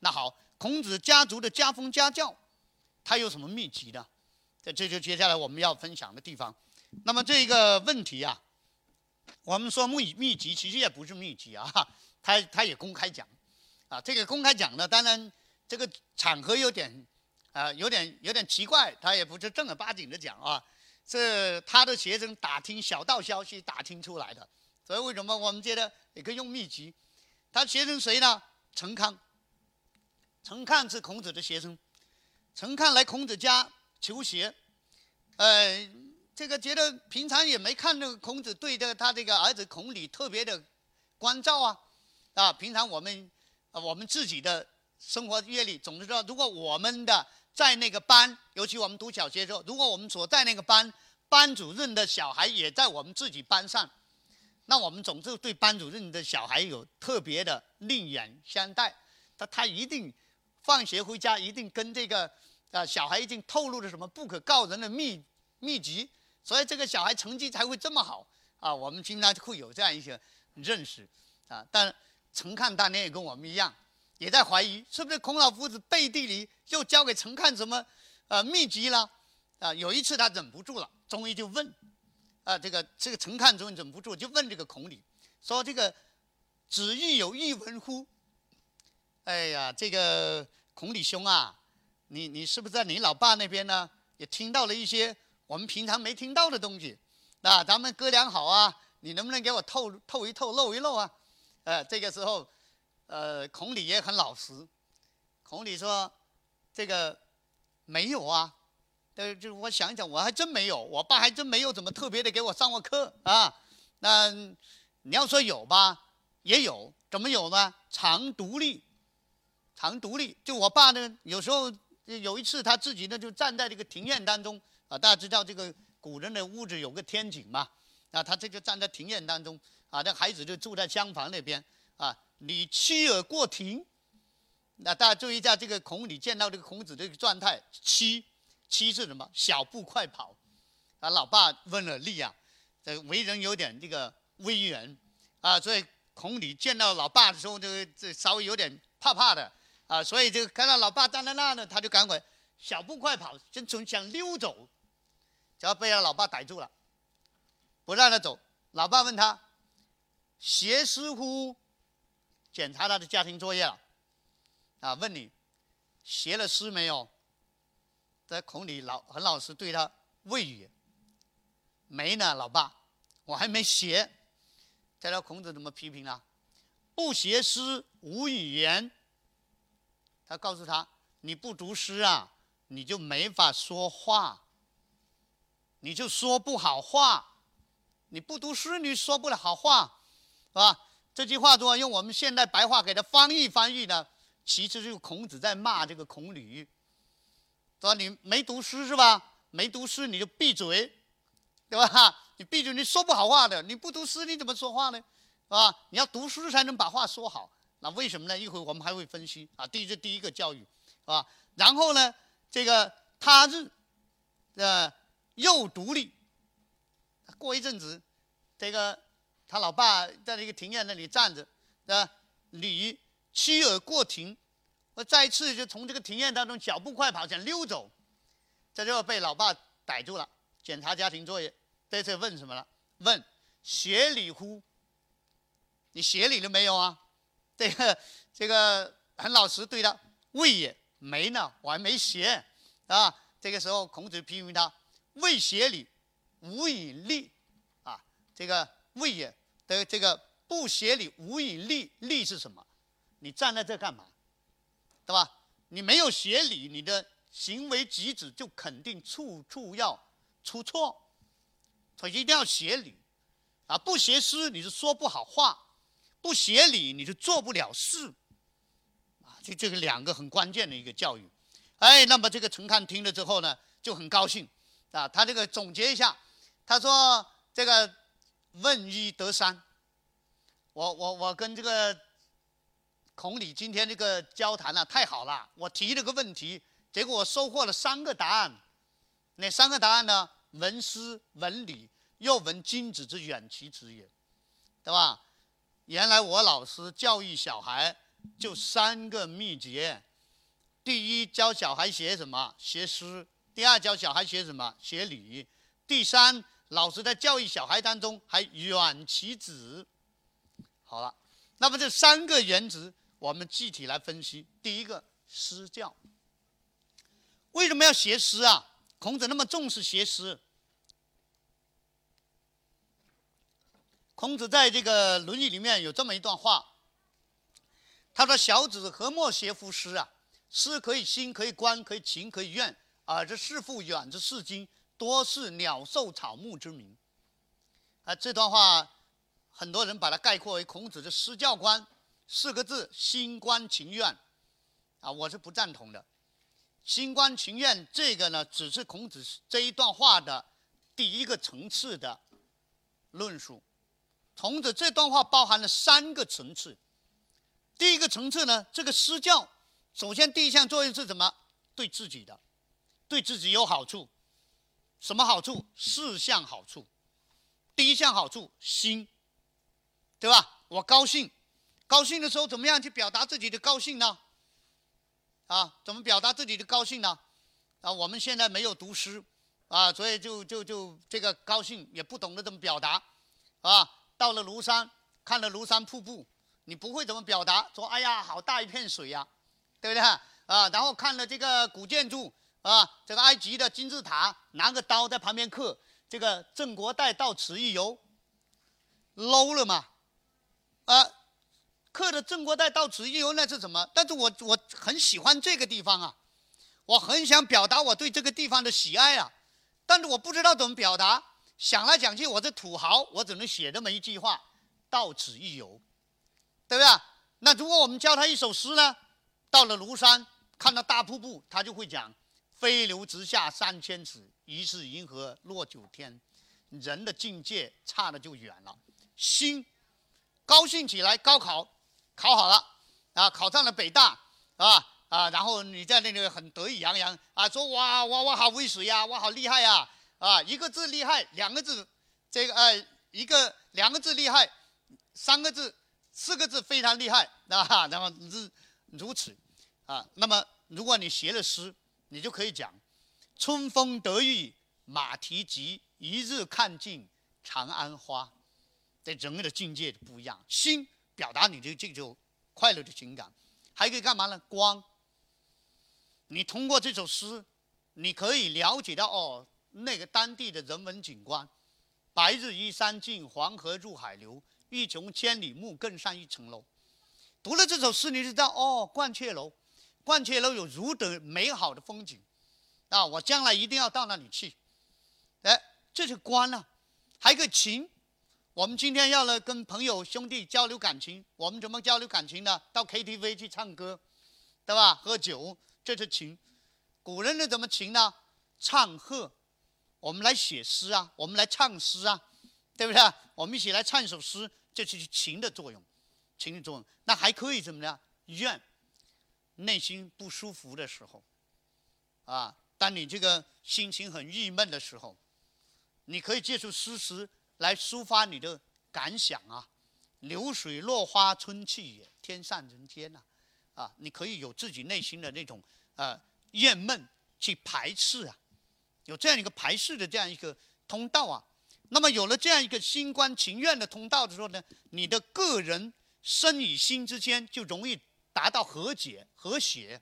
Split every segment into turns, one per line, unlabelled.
那好，孔子家族的家风家教，他有什么秘籍呢？这这就接下来我们要分享的地方。那么这个问题啊，我们说秘秘籍其实也不是秘籍啊，他他也公开讲，啊，这个公开讲呢，当然这个场合有点啊，有点有点奇怪，他也不是正儿八经的讲啊，是他的学生打听小道消息打听出来的。所以为什么我们觉得也可以用秘籍？他学生谁呢？陈康。陈康是孔子的学生，陈康来孔子家求学，呃，这个觉得平常也没看那个孔子对这个他这个儿子孔鲤特别的关照啊，啊，平常我们我们自己的生活阅历总是说，如果我们的在那个班，尤其我们读小学的时候，如果我们所在那个班班主任的小孩也在我们自己班上，那我们总是对班主任的小孩有特别的另眼相待，他他一定。放学回家一定跟这个啊小孩一定透露了什么不可告人的秘秘籍，所以这个小孩成绩才会这么好啊。我们经常会有这样一些认识啊。但陈看当年也跟我们一样，也在怀疑是不是孔老夫子背地里又教给陈看什么呃秘籍了啊。有一次他忍不住了，终于就问啊这个这个陈看终于忍不住就问这个孔鲤说：“这个子欲有一闻乎？”哎呀，这个孔李兄啊，你你是不是在你老爸那边呢？也听到了一些我们平常没听到的东西？那咱们哥俩好啊，你能不能给我透透一透、露一露啊？呃，这个时候，呃，孔鲤也很老实。孔鲤说：“这个没有啊，呃，就我想想，我还真没有，我爸还真没有怎么特别的给我上过课啊。那你要说有吧，也有，怎么有呢？常独立。”常独立，就我爸呢，有时候有一次他自己呢就站在这个庭院当中啊，大家知道这个古人的屋子有个天井嘛，啊，他这就站在庭院当中啊，这孩子就住在厢房那边啊，你妻儿过庭，那大家注意一下这个孔，你见到这个孔子这个状态，妻妻是什么？小步快跑，啊，老爸问了力啊，这为人有点这个威严啊，所以孔鲤见到老爸的时候，就这稍微有点怕怕的。啊，所以就看到老爸站在那呢，他就赶快小步快跑，就从想溜走，只要被他老爸逮住了，不让他走。老爸问他：“写诗乎？”检查他的家庭作业了，啊，问你学了诗没有？在孔里老很老实对他未语，没呢，老爸，我还没学。再道孔子怎么批评啊？不学诗，无语言。他告诉他：“你不读诗啊，你就没法说话，你就说不好话。你不读诗，你说不了好话，是吧？”这句话如果用我们现代白话给他翻译翻译呢，其实就是孔子在骂这个孔鲤，说你没读诗是吧？没读诗你就闭嘴，对吧？你闭嘴，你说不好话的。你不读诗你怎么说话呢？是吧？你要读书才能把话说好。那为什么呢？一会我们还会分析啊。第一是第一个教育，啊，然后呢，这个他日，呃，又独立。过一阵子，这个他老爸在那个庭院那里站着，啊，李妻儿过庭，我再次就从这个庭院当中脚步快跑想溜走，这就被老爸逮住了，检查家庭作业。这次问什么了？问写礼乎？你写礼了没有啊？这个这个很老实对他，未也没呢，我还没写啊。这个时候孔子批评他，未学礼，无以立啊。这个未也的这个不学礼，无以立，立是什么？你站在这干嘛？对吧？你没有学礼，你的行为举止就肯定处处要出错。所以一定要学礼啊，不学诗你是说不好话。不学礼，你就做不了事，啊，就这个两个很关键的一个教育，哎，那么这个陈看听了之后呢，就很高兴，啊，他这个总结一下，他说这个问一得三，我我我跟这个孔鲤今天这个交谈呢太好了，我提了个问题，结果我收获了三个答案，哪三个答案呢？闻诗闻理，又闻君子之远其直也，对吧？原来我老师教育小孩就三个秘诀：第一，教小孩写什么？写诗；第二，教小孩写什么？写礼；第三，老师在教育小孩当中还远其子。好了，那么这三个原则，我们具体来分析。第一个，诗教。为什么要学诗啊？孔子那么重视学诗。孔子在这个《论语》里面有这么一段话，他说：“小子何莫写乎诗啊？诗可以兴，可以观，可以情，可以怨。而这诗赋远之视今，多是鸟兽草木之名。”啊，这段话很多人把它概括为孔子的诗教观四个字：心观情愿。啊，我是不赞同的。心观情愿这个呢，只是孔子这一段话的第一个层次的论述。孔子这段话包含了三个层次。第一个层次呢，这个施教，首先第一项作用是什么？对自己的，对自己有好处。什么好处？四项好处。第一项好处，心，对吧？我高兴，高兴的时候怎么样去表达自己的高兴呢？啊，怎么表达自己的高兴呢？啊，我们现在没有读诗，啊，所以就就就这个高兴也不懂得怎么表达，啊，到了庐山看了庐山瀑布，你不会怎么表达，说哎呀好大一片水呀，对不对？啊，然后看了这个古建筑，啊，这个埃及的金字塔，拿个刀在旁边刻这个郑国代到此一游，low 了嘛？啊。刻的郑国代到此一游那是什么？但是我我很喜欢这个地方啊，我很想表达我对这个地方的喜爱啊，但是我不知道怎么表达。想来想去，我这土豪，我只能写这么一句话：到此一游，对不对？那如果我们教他一首诗呢？到了庐山，看到大瀑布，他就会讲：飞流直下三千尺，疑是银河落九天。人的境界差的就远了，心高兴起来，高考。考好了，啊，考上了北大，啊啊，然后你在那里很得意洋洋啊，说哇哇哇好威水呀，哇好厉害呀，啊，一个字厉害，两个字，这个呃，一个两个字厉害，三个字，四个字非常厉害，啊，然后是如此，啊，那么如果你学了诗，你就可以讲，春风得意马蹄疾，一日看尽长安花，这整个的境界不一样，心。表达你的这种快乐的情感，还可以干嘛呢？光。你通过这首诗，你可以了解到哦，那个当地的人文景观。白日依山尽，黄河入海流。欲穷千里目，更上一层楼。读了这首诗，你知道哦，鹳雀楼，鹳雀楼有如等美好的风景啊！我将来一定要到那里去。哎，这是观了，还有个情。我们今天要来跟朋友兄弟交流感情，我们怎么交流感情呢？到 KTV 去唱歌，对吧？喝酒，这是情。古人的怎么情呢？唱和。我们来写诗啊，我们来唱诗啊，对不对？我们一起来唱一首诗，这就是情的作用，情的作用。那还可以怎么样？怨，内心不舒服的时候，啊，当你这个心情很郁闷的时候，你可以借助诗词。来抒发你的感想啊！流水落花春去也，天上人间呐！啊，你可以有自己内心的那种呃厌闷去排斥啊，有这样一个排斥的这样一个通道啊。那么有了这样一个心甘情愿的通道的时候呢，你的个人身与心之间就容易达到和解和谐，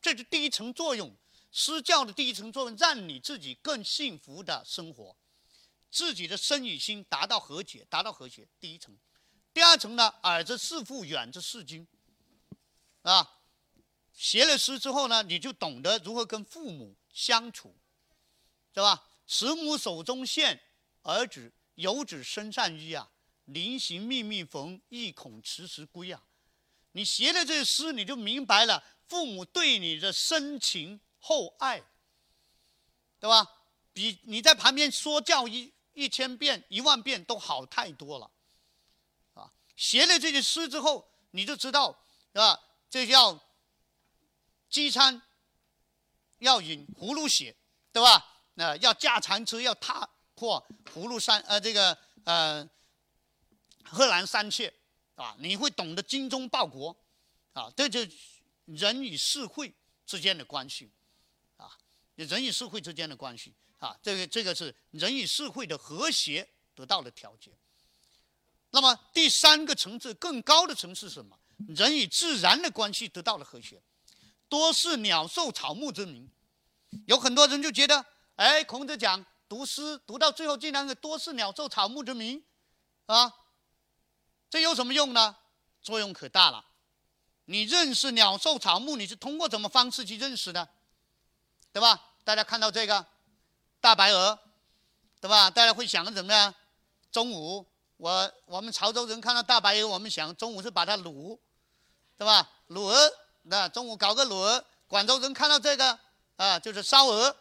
这是第一层作用。施教的第一层作用，让你自己更幸福的生活。自己的身与心达到和解，达到和谐，第一层。第二层呢，耳之视父，远之视君，啊，学了诗之后呢，你就懂得如何跟父母相处，是吧？慈母手中线，儿子游子身上衣啊，临行密密缝，意恐迟迟归啊。你学了这些诗，你就明白了父母对你的深情厚爱，对吧？比你在旁边说教一。一千遍、一万遍都好太多了，啊！学了这些诗之后，你就知道，是吧？这叫饥餐要饮葫芦血，对吧？那要驾长车，要踏破葫芦山，呃，这个呃，贺兰山穴，啊，你会懂得精忠报国，啊，这就人与社会之间的关系，啊，人与社会之间的关系啊，这个这个是人与社会的和谐得到了调节。那么第三个层次更高的层次是什么？人与自然的关系得到了和谐，多是鸟兽草木之名。有很多人就觉得，哎，孔子讲读诗读到最后，竟然是多是鸟兽草木之名，啊，这有什么用呢？作用可大了。你认识鸟兽草木，你是通过什么方式去认识的？对吧？大家看到这个大白鹅，对吧？大家会想怎么样？中午我我们潮州人看到大白鹅，我们想中午是把它卤，对吧？卤鹅，那中午搞个卤鹅。广州人看到这个。啊，就是烧鹅，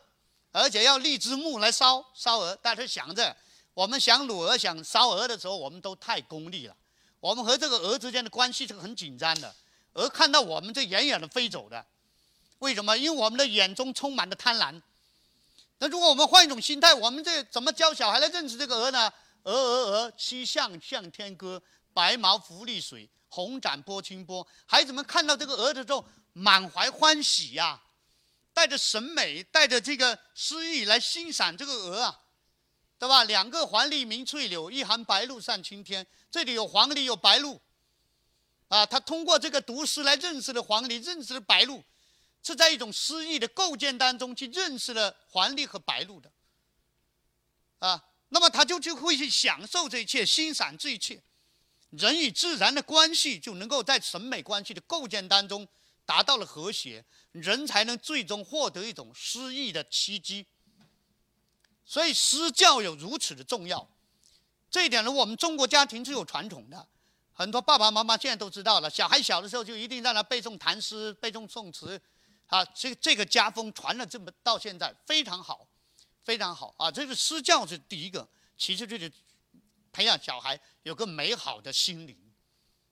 而且要荔枝木来烧烧鹅。大家想着，我们想卤鹅、想烧鹅的时候，我们都太功利了。我们和这个鹅之间的关系是很紧张的。鹅看到我们就远远的飞走的，为什么？因为我们的眼中充满了贪婪。那如果我们换一种心态，我们这怎么教小孩来认识这个鹅呢？鹅鹅鹅，曲项向天歌，白毛浮绿水，红掌拨清波。孩子们看到这个鹅的时候，满怀欢喜呀。带着审美，带着这个诗意来欣赏这个鹅啊，对吧？两个黄鹂鸣翠柳，一行白鹭上青天。这里有黄鹂，有白鹭，啊，他通过这个读诗来认识了黄鹂，认识了白鹭，是在一种诗意的构建当中去认识了黄鹂和白鹭的，啊，那么他就就会去享受这一切，欣赏这一切，人与自然的关系就能够在审美关系的构建当中。达到了和谐，人才能最终获得一种诗意的契机。所以诗教有如此的重要，这一点呢，我们中国家庭是有传统的，很多爸爸妈妈现在都知道了。小孩小的时候就一定让他背诵唐诗、背诵宋词，啊，这这个家风传了这么到现在，非常好，非常好啊！这个诗教是第一个，其实就是培养小孩有个美好的心灵，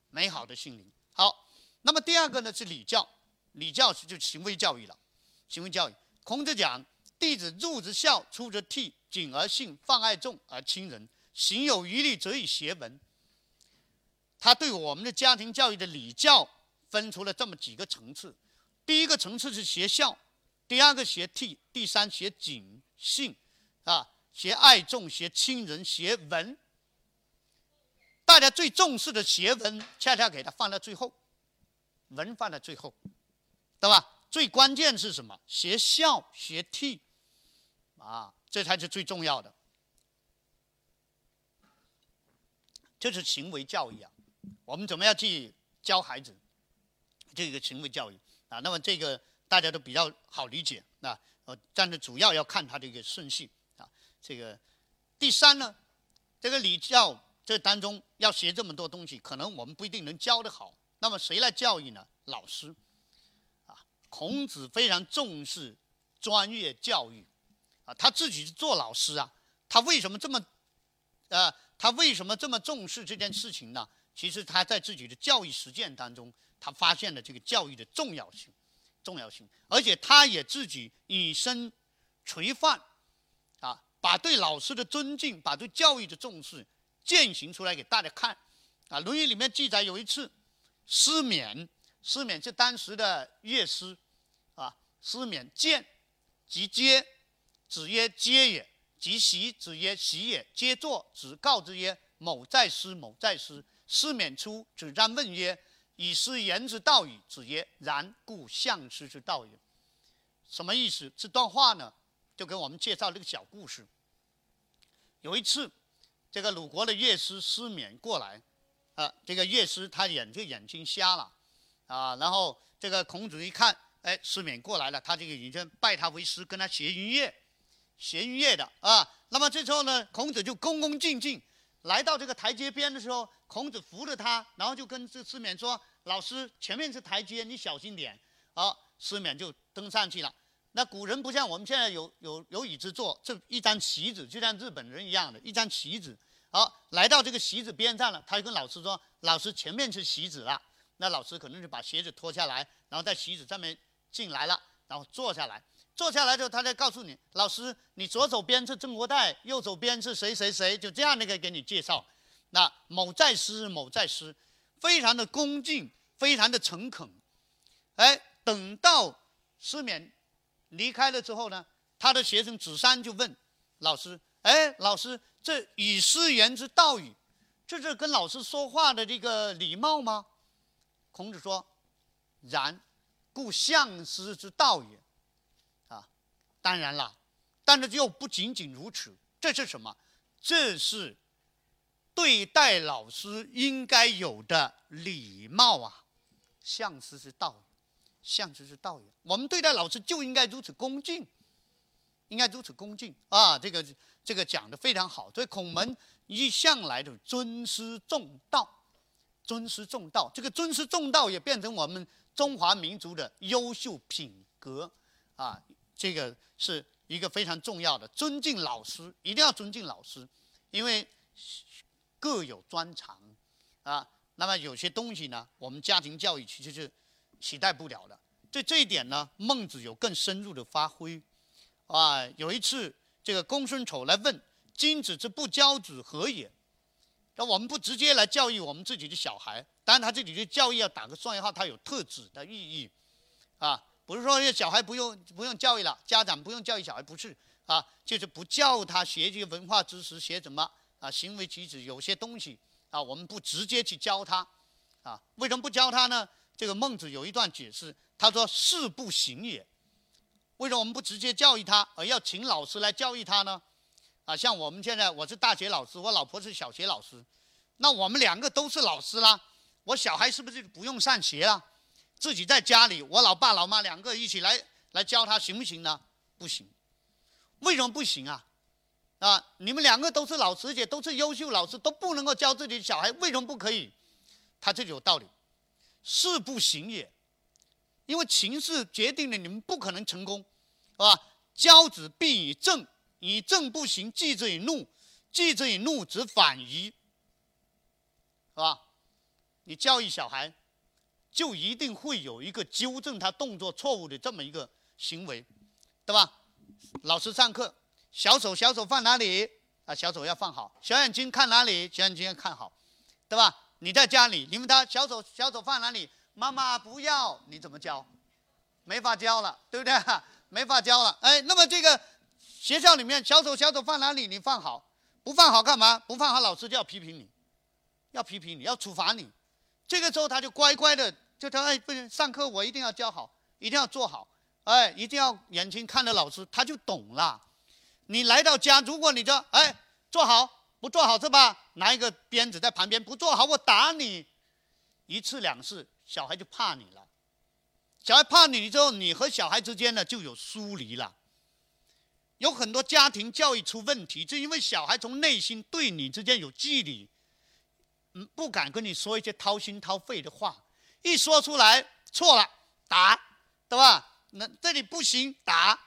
美好的心灵。好。那么第二个呢是礼教，礼教是就行为教育了，行为教育。孔子讲：弟子入则孝，出则悌，谨而信，泛爱众而亲仁，行有余力，则以学文。他对我们的家庭教育的礼教分出了这么几个层次：第一个层次是学孝，第二个学悌，第三学谨信，啊，学爱众，学亲仁，学文。大家最重视的学文，恰恰给他放在最后。文放在最后，对吧？最关键是什么？学孝学悌，啊，这才是最重要的。这是行为教育啊，我们怎么样去教孩子这个行为教育啊？那么这个大家都比较好理解啊。呃，但是主要要看它的一个顺序啊。这个第三呢，这个礼教这当中要学这么多东西，可能我们不一定能教得好。那么谁来教育呢？老师，孔子非常重视专业教育，啊，他自己是做老师啊，他为什么这么，呃，他为什么这么重视这件事情呢？其实他在自己的教育实践当中，他发现了这个教育的重要性，重要性，而且他也自己以身垂范，啊，把对老师的尊敬，把对教育的重视践行出来给大家看，啊，《论语》里面记载有一次。失眠，师冕是当时的乐师，啊，师冕见，即接，子曰接也；即习，子曰习也；接坐，子告之曰某在师，某在师。师冕出，子张问曰：“以师言之道矣。”子曰：“然，故相师之道也。”什么意思？这段话呢，就给我们介绍这个小故事。有一次，这个鲁国的乐师师冕过来。啊，这个乐师他眼这眼睛瞎了，啊，然后这个孔子一看，哎，师勉过来了，他这个已经拜他为师，跟他学音乐，学音乐的啊。那么这时候呢，孔子就恭恭敬敬来到这个台阶边的时候，孔子扶着他，然后就跟这师勉说：“老师，前面是台阶，你小心点。”好，师勉就登上去了。那古人不像我们现在有有有椅子坐，这一张席子，就像日本人一样的一张席子。好，来到这个席子边上了，他就跟老师说：“老师，前面是席子了。”那老师可能就把鞋子脱下来，然后在席子上面进来了，然后坐下来。坐下来之后，他再告诉你：“老师，你左手边是郑国代，右手边是谁谁谁。”就这样那个给你介绍。那某在师，某在师，非常的恭敬，非常的诚恳。哎，等到失眠离开了之后呢，他的学生子山就问老师：“哎，老师，这以师言之道语，这是跟老师说话的这个礼貌吗？”孔子说：“然，故相师之道也。”啊，当然了，但是又不仅仅如此。这是什么？这是对待老师应该有的礼貌啊！相师之道，相师之道也。我们对待老师就应该如此恭敬，应该如此恭敬啊！这个这个讲的非常好。所以孔门一向来的尊师重道，尊师重道，这个尊师重道也变成我们中华民族的优秀品格啊！这个是。一个非常重要的，尊敬老师，一定要尊敬老师，因为各有专长啊。那么有些东西呢，我们家庭教育其实是取代不了的。对这一点呢，孟子有更深入的发挥啊。有一次，这个公孙丑来问：“君子之不教子何也？”那我们不直接来教育我们自己的小孩，当然他这里的教育要打个双引号，它有特指的意义啊。不是说这小孩不用不用教育了，家长不用教育小孩，不是啊，就是不教他学这个文化知识，学什么啊，行为举止，有些东西啊，我们不直接去教他，啊，为什么不教他呢？这个孟子有一段解释，他说“事不行也”。为什么我们不直接教育他，而要请老师来教育他呢？啊，像我们现在我是大学老师，我老婆是小学老师，那我们两个都是老师啦，我小孩是不是不用上学了？自己在家里，我老爸老妈两个一起来来教他行不行呢？不行，为什么不行啊？啊，你们两个都是老师，且都是优秀老师，都不能够教自己的小孩，为什么不可以？他这有道理，事不行也，因为情势决定了你们不可能成功，是吧？教子必以正，以正不行，继之以怒，继之以怒，则反夷，是吧？你教育小孩。就一定会有一个纠正他动作错误的这么一个行为，对吧？老师上课，小手小手放哪里啊？小手要放好，小眼睛看哪里？小眼睛要看好，对吧？你在家里，你问他小手小手放哪里？妈妈不要，你怎么教？没法教了，对不对？没法教了。哎，那么这个学校里面，小手小手放哪里？你放好，不放好干嘛？不放好，老师就要批评你，要批评你，要处罚你。这个时候他就乖乖的。就他哎，不行，上课我一定要教好，一定要做好，哎，一定要眼睛看着老师，他就懂了。你来到家，如果你就哎做好不做好是吧？拿一个鞭子在旁边，不做好我打你，一次两次，小孩就怕你了。小孩怕你之后，你和小孩之间呢就有疏离了。有很多家庭教育出问题，就因为小孩从内心对你之间有距离，嗯，不敢跟你说一些掏心掏肺的话。一说出来错了，打，对吧？那这里不行，打。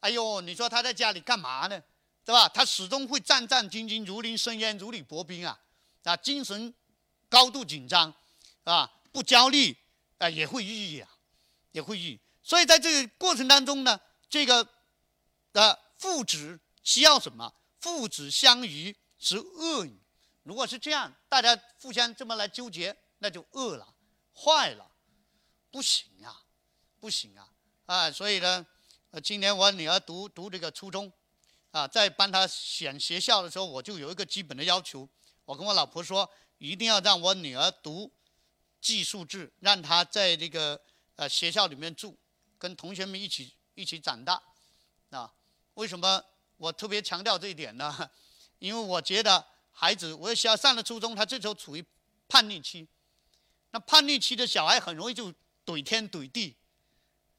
哎呦，你说他在家里干嘛呢？对吧？他始终会战战兢兢，如临深渊，如履薄冰啊，啊，精神高度紧张，啊，不焦虑，啊，也会抑郁啊，也会抑郁。所以在这个过程当中呢，这个呃父子需要什么？父子相与是恶语。如果是这样，大家互相这么来纠结，那就恶了。坏了，不行啊，不行啊，啊，所以呢，呃，今年我女儿读读这个初中，啊，在帮她选学校的时候，我就有一个基本的要求，我跟我老婆说，一定要让我女儿读寄宿制，让她在这个呃学校里面住，跟同学们一起一起长大，啊，为什么我特别强调这一点呢？因为我觉得孩子，我小上了初中，他这时候处于叛逆期。那叛逆期的小孩很容易就怼天怼地，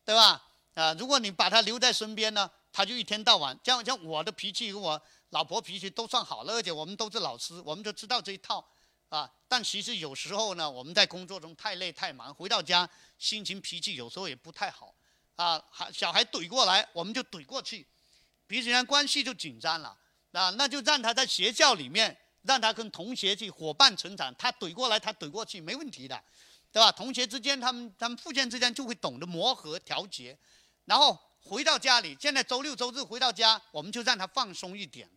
对吧？啊，如果你把他留在身边呢，他就一天到晚像像我的脾气我老婆脾气都算好了，而且我们都是老师，我们就知道这一套啊。但其实有时候呢，我们在工作中太累太忙，回到家心情脾气有时候也不太好啊。孩小孩怼过来，我们就怼过去，彼此间关系就紧张了啊。那就让他在学校里面。让他跟同学去伙伴成长，他怼过来，他怼过去，没问题的，对吧？同学之间，他们他们互相之间就会懂得磨合调节，然后回到家里，现在周六周日回到家，我们就让他放松一点，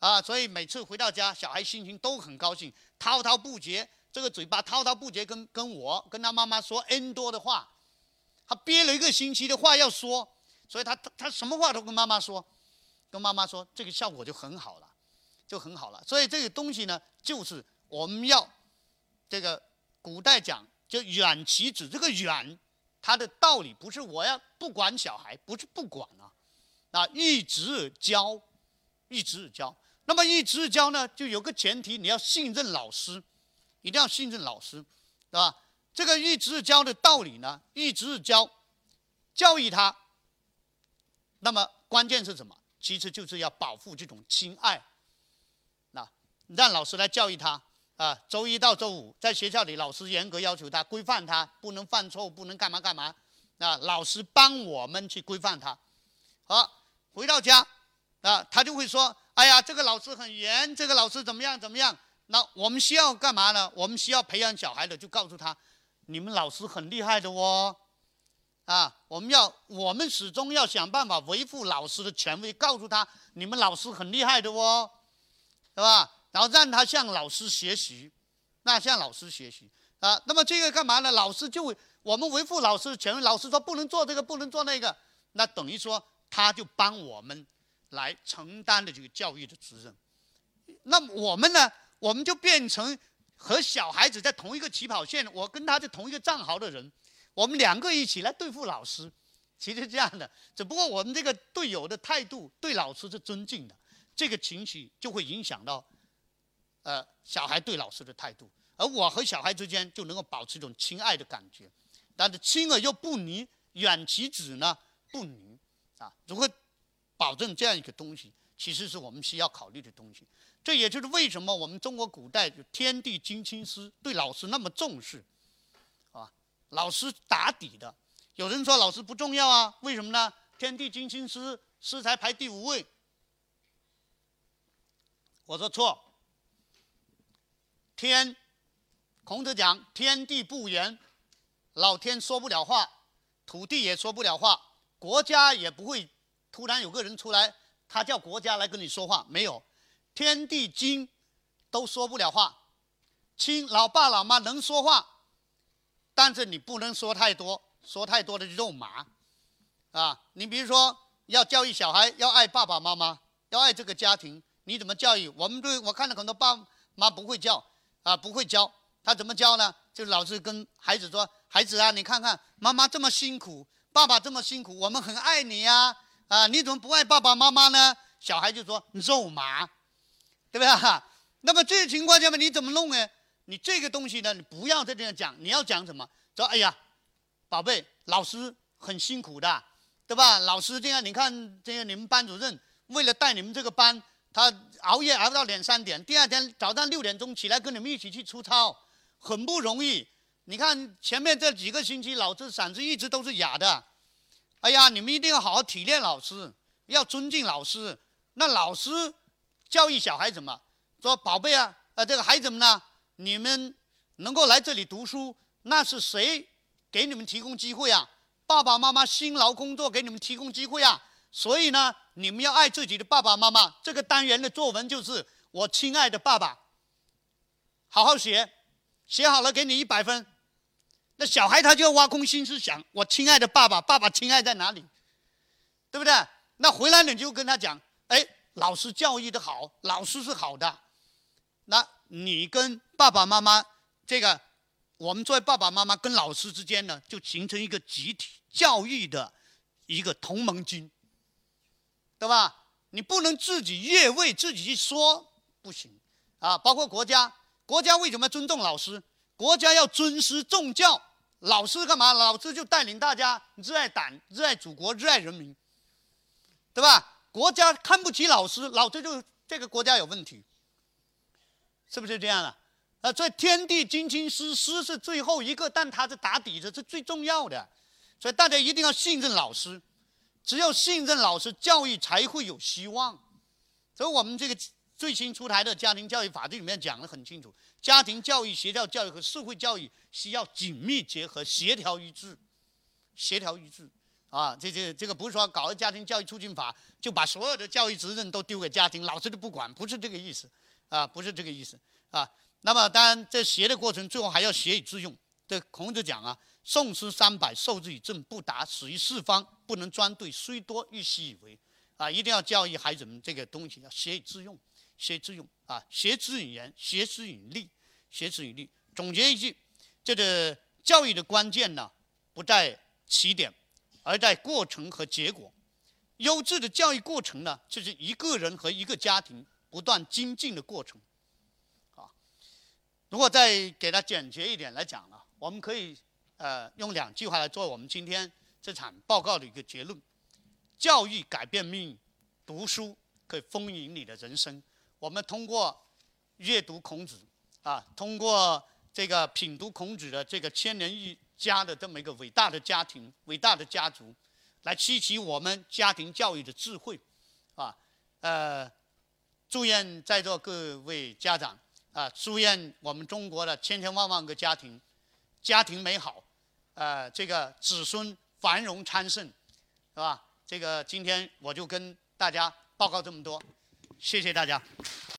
啊，所以每次回到家，小孩心情都很高兴，滔滔不绝，这个嘴巴滔滔不绝跟跟我跟他妈妈说 N 多的话，他憋了一个星期的话要说，所以他他他什么话都跟妈妈说，跟妈妈说，这个效果就很好了，就很好了。所以这个东西呢，就是我们要这个古代讲就远其子，这个远，它的道理不是我要不管小孩，不是不管啊，啊，一直教，一直教。那么一直教呢，就有个前提，你要信任老师，一定要信任老师，是吧？这个一直教的道理呢，一直教，教育他。那么关键是什么？其实就是要保护这种亲爱。那让老师来教育他啊，周一到周五在学校里，老师严格要求他，规范他，不能犯错误，不能干嘛干嘛。啊，老师帮我们去规范他。好，回到家啊，他就会说。哎呀，这个老师很严，这个老师怎么样怎么样？那我们需要干嘛呢？我们需要培养小孩的，就告诉他，你们老师很厉害的哦，啊，我们要我们始终要想办法维护老师的权威，告诉他你们老师很厉害的哦，是吧？然后让他向老师学习，那向老师学习啊。那么这个干嘛呢？老师就我们维护老师的权威，老师说不能做这个，不能做那个，那等于说他就帮我们。来承担的这个教育的责任，那我们呢？我们就变成和小孩子在同一个起跑线，我跟他是同一个战壕的人，我们两个一起来对付老师，其实这样的。只不过我们这个队友的态度对老师是尊敬的，这个情绪就会影响到，呃，小孩对老师的态度，而我和小孩之间就能够保持一种亲爱的感觉，但是亲而又不离，远其子呢不离啊，如何。保证这样一个东西，其实是我们需要考虑的东西。这也就是为什么我们中国古代就天地经亲师对老师那么重视，老师打底的。有人说老师不重要啊？为什么呢？天地经亲师，师才排第五位。我说错。天，孔子讲天地不言，老天说不了话，土地也说不了话，国家也不会。突然有个人出来，他叫国家来跟你说话，没有，天地经都说不了话，亲老爸老妈能说话，但是你不能说太多，说太多的肉麻，啊，你比如说要教育小孩要爱爸爸妈妈，要爱这个家庭，你怎么教育？我们对我看到很多爸妈不会教，啊，不会教，他怎么教呢？就老是跟孩子说，孩子啊，你看看妈妈这么辛苦，爸爸这么辛苦，我们很爱你呀。啊，你怎么不爱爸爸妈妈呢？小孩就说肉麻，对不对？那么这个情况下面你怎么弄呢？你这个东西呢，你不要再这样讲，你要讲什么？说哎呀，宝贝，老师很辛苦的，对吧？老师这样，你看这样你们班主任为了带你们这个班，他熬夜熬到两三点，第二天早上六点钟起来跟你们一起去出操，很不容易。你看前面这几个星期，老师嗓子一直都是哑的。哎呀，你们一定要好好体谅老师，要尊敬老师。那老师教育小孩子嘛，说宝贝啊，呃，这个孩子们呢，你们能够来这里读书，那是谁给你们提供机会啊？爸爸妈妈辛劳工作给你们提供机会啊。所以呢，你们要爱自己的爸爸妈妈。这个单元的作文就是我亲爱的爸爸，好好写，写好了给你一百分。那小孩他就要挖空心思想，我亲爱的爸爸，爸爸亲爱在哪里？对不对？那回来你就跟他讲，哎，老师教育的好，老师是好的。那你跟爸爸妈妈这个，我们作为爸爸妈妈跟老师之间呢，就形成一个集体教育的一个同盟军，对吧？你不能自己越位自己去说不行啊！包括国家，国家为什么尊重老师？国家要尊师重教。老师干嘛？老师就带领大家热爱党、热爱祖国、热爱人民，对吧？国家看不起老师，老师就这个国家有问题，是不是这样的？啊，这天地精亲师，师是最后一个，但他是打底子，是最重要的。所以大家一定要信任老师，只有信任老师，教育才会有希望。所以我们这个。最新出台的家庭教育法，这里面讲得很清楚，家庭教育、学校教育和社会教育需要紧密结合、协调一致。协调一致，啊，这这这个不是说搞个家庭教育促进法就把所有的教育责任都丢给家庭，老师都不管，不是这个意思，啊，不是这个意思，啊。那么当然在学的过程，最后还要学以致用。这孔子讲啊，“诵诗三百，授之以政，不达，使于四方，不能专对，虽多，欲习以为。”啊，一定要教育孩子们这个东西要学以致用，学以致用啊，学之以言，学之以利，学之以利。总结一句，这个教育的关键呢，不在起点，而在过程和结果。优质的教育过程呢，就是一个人和一个家庭不断精进的过程。啊，如果再给他简洁一点来讲呢，我们可以呃用两句话来做我们今天这场报告的一个结论：教育改变命运，读书可以丰盈你的人生。我们通过阅读孔子啊，通过这个品读孔子的这个千年一家的这么一个伟大的家庭、伟大的家族。来吸取我们家庭教育的智慧，啊，呃，祝愿在座各位家长啊，祝愿我们中国的千千万万个家庭，家庭美好，呃，这个子孙繁荣昌盛，是吧？这个今天我就跟大家报告这么多，谢谢大家。